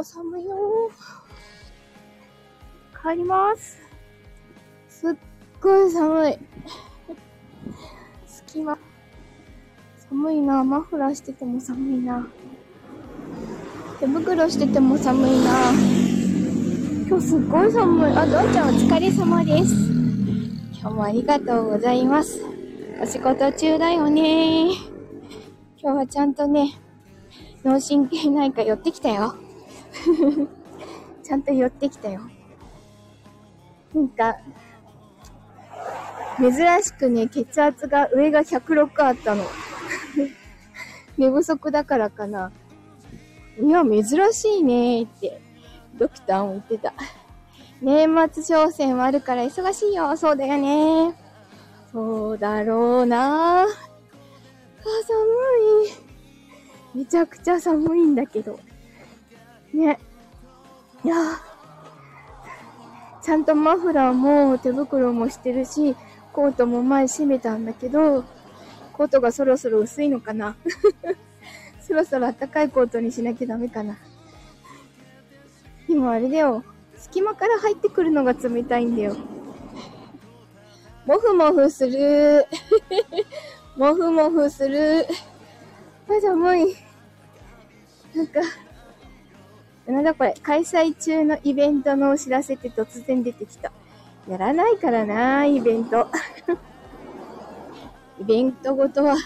よ、寒いよ。帰ります。すっごい寒い。隙間。寒いな。マフラーしてても寒いな。手袋してても寒いな。今日すっごい寒い。あ、どんちゃんお疲れ様です。今日もありがとうございます。お仕事中だよね。今日はちゃんとね、脳神経内科寄ってきたよ。ちゃんと寄ってきたよ。なんか、珍しくね、血圧が上が106あったの。寝不足だからかな。いや、珍しいねって、ドクターも言ってた。年末商戦もあるから忙しいよ。そうだよね。そうだろうなあ、寒い。めちゃくちゃ寒いんだけど。ね。いやちゃんとマフラーも手袋もしてるし、コートも前閉めたんだけど、コートがそろそろ薄いのかな そろそろ暖かいコートにしなきゃダメかな。今あれだよ。隙間から入ってくるのが冷たいんだよ。もふもふする。もふもふする。あ、寒い。なんか、なんだこれ、開催中のイベントのお知らせって突然出てきた。やらないからな、イベント。イベントごとは、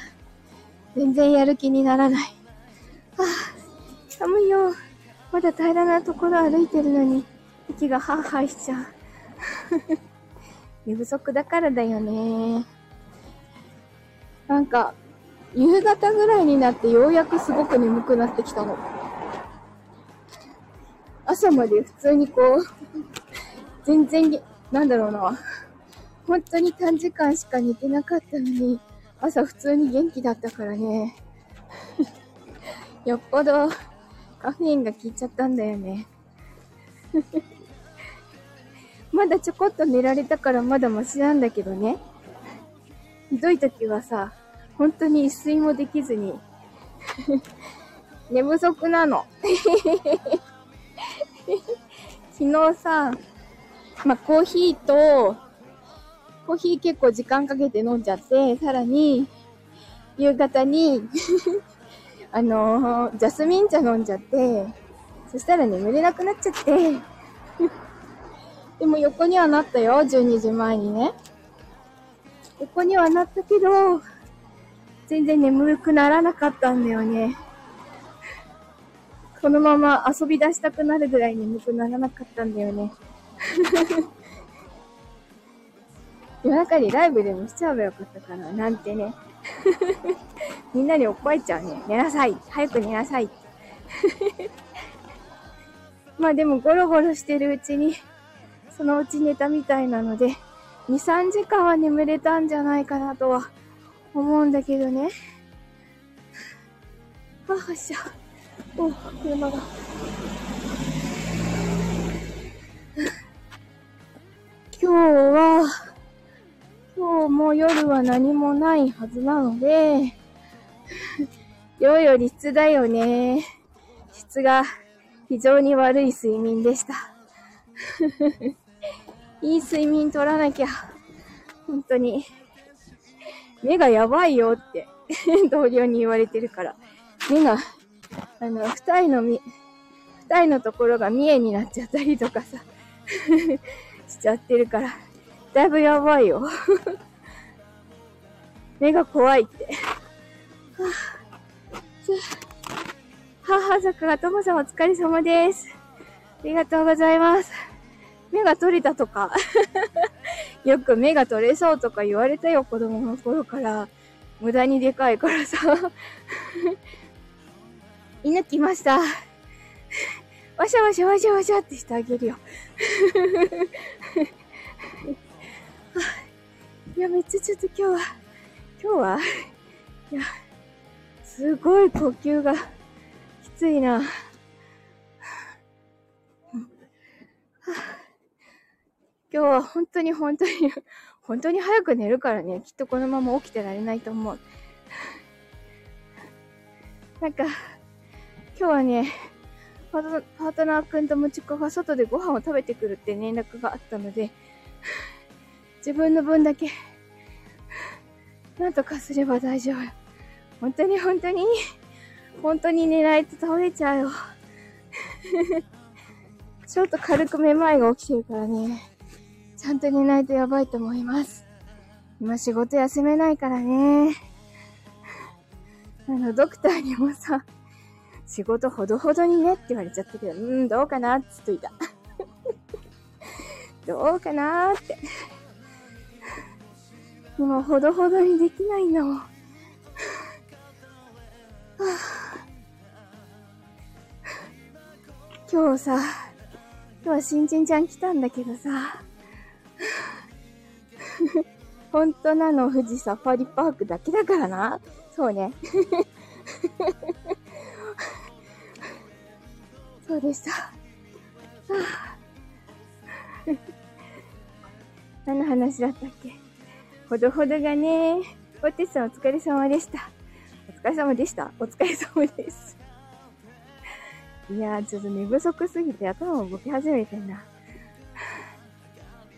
全然やる気にならない。はあ、寒いよ。まだ平らなところ歩いてるのに、息がハーハーしちゃう。寝不足だからだよね。なんか、夕方ぐらいになってようやくすごく眠くなってきたの。朝まで普通にこう、全然、なんだろうな。本当に短時間しか寝てなかったのに、朝普通に元気だったからね。よっぽどカフェインが効いちゃったんだよね。まだちょこっと寝られたからまだマシなんだけどね。ひどい時はさ、本当に一睡もできずに 寝不足なの。昨日さ、まあ、コーヒーと、コーヒー結構時間かけて飲んじゃって、さらに、夕方に あのー、ジャスミン茶飲んじゃって、そしたら眠れなくなっちゃってでも横にはなったよ、12時前にね。横にはなったけど、全然眠くならなかったんだよね。このまま遊び出したくなるぐらい眠くならなかったんだよね。夜中にライブでもしちゃえばよかったかな、なんてね。みんなに怒られちゃうね。寝なさい早く寝なさい まあでもゴロゴロしてるうちに、そのうち寝たみたいなので、2、3時間は眠れたんじゃないかなとは思うんだけどね。あ、はっしゃ。お、車が。今日は、今日も夜は何もないはずなので、量より質だよね。質が非常に悪い睡眠でした。いい睡眠取らなきゃ。本当に。目がやばいよって同僚に言われてるから。目が、あの、二重のみ、二重のところが見えになっちゃったりとかさ しちゃってるから。だいぶやばいよ 目が怖いってはぁ、はぁ、桜ともさんお疲れ様です。ありがとうございます。目が取れたとか よく目が取れそうとか言われたよ、子供の頃から。無駄にでかいからさ犬来ました。わしゃわしゃわしゃわしゃってしてあげるよ いや、めっちゃちょっと今日は、今日はいや、すごい呼吸がきついな。今日は本当に本当に、本当に早く寝るからね、きっとこのまま起きてられないと思う。なんか、今日はね、パートナーくんとムチコが外でご飯を食べてくるって連絡があったので、自分の分だけ、なんとかすれば大丈夫。本当に本当に、本当に寝ないと倒れちゃうよ。ちょっと軽くめまいが起きてるからね。ちゃんと寝ないとやばいと思います。今仕事休めないからね。あの、ドクターにもさ、仕事ほどほどにねって言われちゃったけど、うん、どうかなって言っといた。どうかなって。今ほどほどにできないんだもん。今日さ、今日は新人ちゃん来たんだけどさ、本当なの富士サファリパークだけだからな。そうね。そうでした。何の話だったっけ？ほどほどがね、おてさんお疲れ様でした。お疲れ様でした。お疲れ様です。いやー、ちょっと寝不足すぎて頭もボケ始めてんな。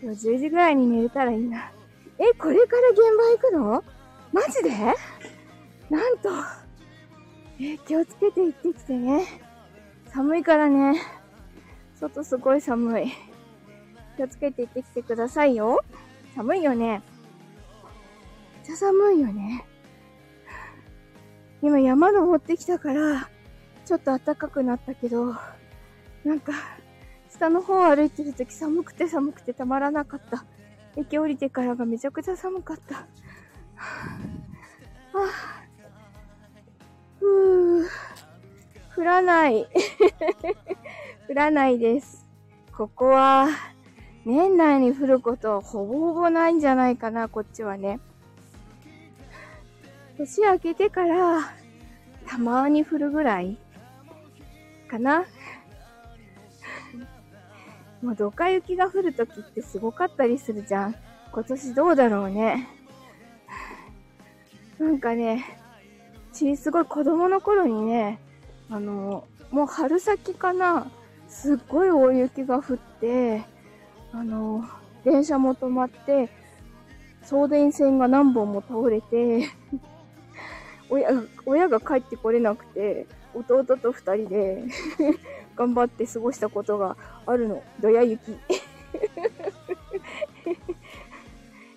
今日10時ぐらいに寝れたらいいな。え、これから現場行くの？マジで？なんと。え、気をつけて行ってきてね。寒いからね。外すごい寒い。気をつけて行ってきてくださいよ。寒いよね。めっちゃ寒いよね。今山登ってきたから、ちょっと暖かくなったけど、なんか、下の方歩いてるとき寒くて寒くてたまらなかった。駅降りてからがめちゃくちゃ寒かった。は ぁあ、ふぅ。降らない。降らないです。ここは、年内に降ることはほぼほぼないんじゃないかな、こっちはね。年明けてから、たまに降るぐらいかな。もうドカ雪が降るときってすごかったりするじゃん。今年どうだろうね。なんかね、ち、すごい子供の頃にね、あの、もう春先かな、すっごい大雪が降って、あの、電車も止まって、送電線が何本も倒れて 親、親が帰ってこれなくて、弟と二人で 頑張って過ごしたことがあるの。どや雪。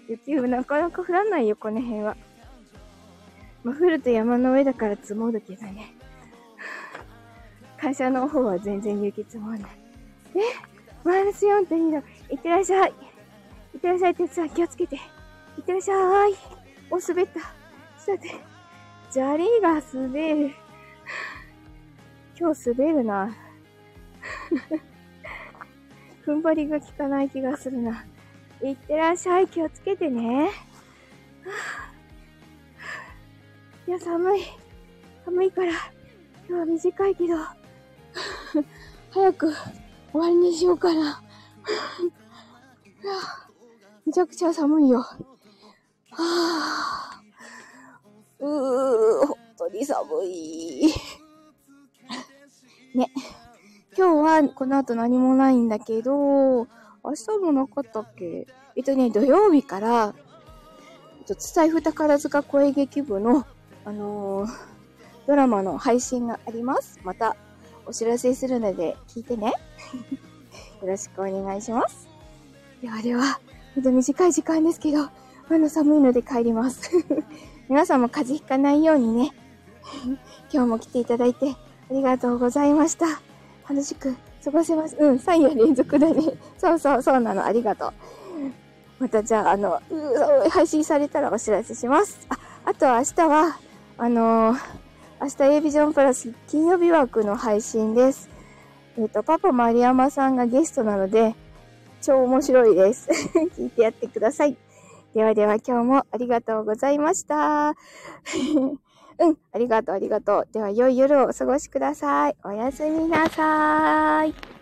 雪はなかなか降らないよ、この辺は。まあ、降ると山の上だから積もるけどね。会社の方は全然雪積もらない。えマイナス4.2度。いってらっしゃい。いってらっしゃい、鉄さん気をつけて。いってらっしゃい。お、滑った。さて、砂利が滑る。今日滑るな。踏ん張りが効かない気がするな。いってらっしゃい。気をつけてね。いや、寒い。寒いから、今日は短いけど、早く終わりにしようかな。めちゃくちゃ寒いよ。はぁ、うー、本当に寒い。ね。今日はこの後何もないんだけど、明日もなかったっけ？えっとね、土曜日から、えっと伝え宝塚声劇部の、あのー、ドラマの配信があります。またお知らせするので聞いてね。よろしくお願いします。ではでは、ほんと短い時間ですけど、まだ寒いので帰ります。皆さんも風邪ひかないようにね、今日も来ていただいてありがとうございました。楽しく過ごせます。うん、3夜連続だね。そうそう、そうなの。ありがとう。またじゃあ、あの、配信されたらお知らせします。あ、あとは明日は、あのー、明日 A ビジョンプラス金曜日枠の配信です。えっ、ー、と、パパ丸山さんがゲストなので、超面白いです。聞いてやってください。ではでは今日もありがとうございました。うん、ありがとう、ありがとう。では、良い夜をお過ごしください。おやすみなさーい。